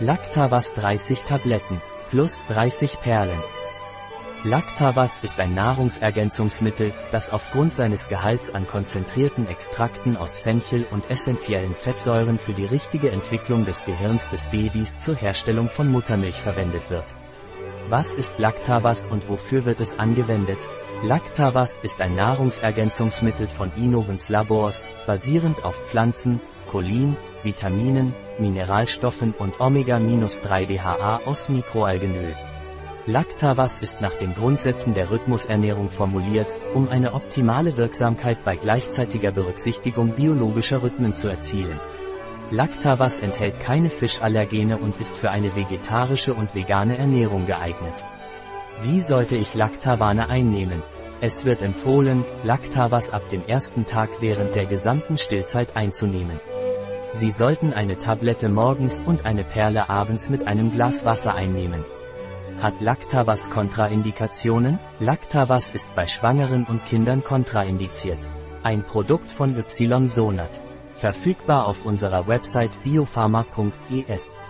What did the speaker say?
Lactavas 30 Tabletten, plus 30 Perlen. Lactavas ist ein Nahrungsergänzungsmittel, das aufgrund seines Gehalts an konzentrierten Extrakten aus Fenchel und essentiellen Fettsäuren für die richtige Entwicklung des Gehirns des Babys zur Herstellung von Muttermilch verwendet wird. Was ist Lactavas und wofür wird es angewendet? Lactavas ist ein Nahrungsergänzungsmittel von Innovens Labors, basierend auf Pflanzen, Cholin, Vitaminen, Mineralstoffen und Omega-3-DHA aus Mikroalgenöl. Lactavas ist nach den Grundsätzen der Rhythmusernährung formuliert, um eine optimale Wirksamkeit bei gleichzeitiger Berücksichtigung biologischer Rhythmen zu erzielen. Lactavas enthält keine Fischallergene und ist für eine vegetarische und vegane Ernährung geeignet. Wie sollte ich Lactavane einnehmen? Es wird empfohlen, Lactavas ab dem ersten Tag während der gesamten Stillzeit einzunehmen. Sie sollten eine Tablette morgens und eine Perle abends mit einem Glas Wasser einnehmen. Hat Lactavas Kontraindikationen? Lactavas ist bei Schwangeren und Kindern kontraindiziert. Ein Produkt von Ysonat. Verfügbar auf unserer Website biopharma.es.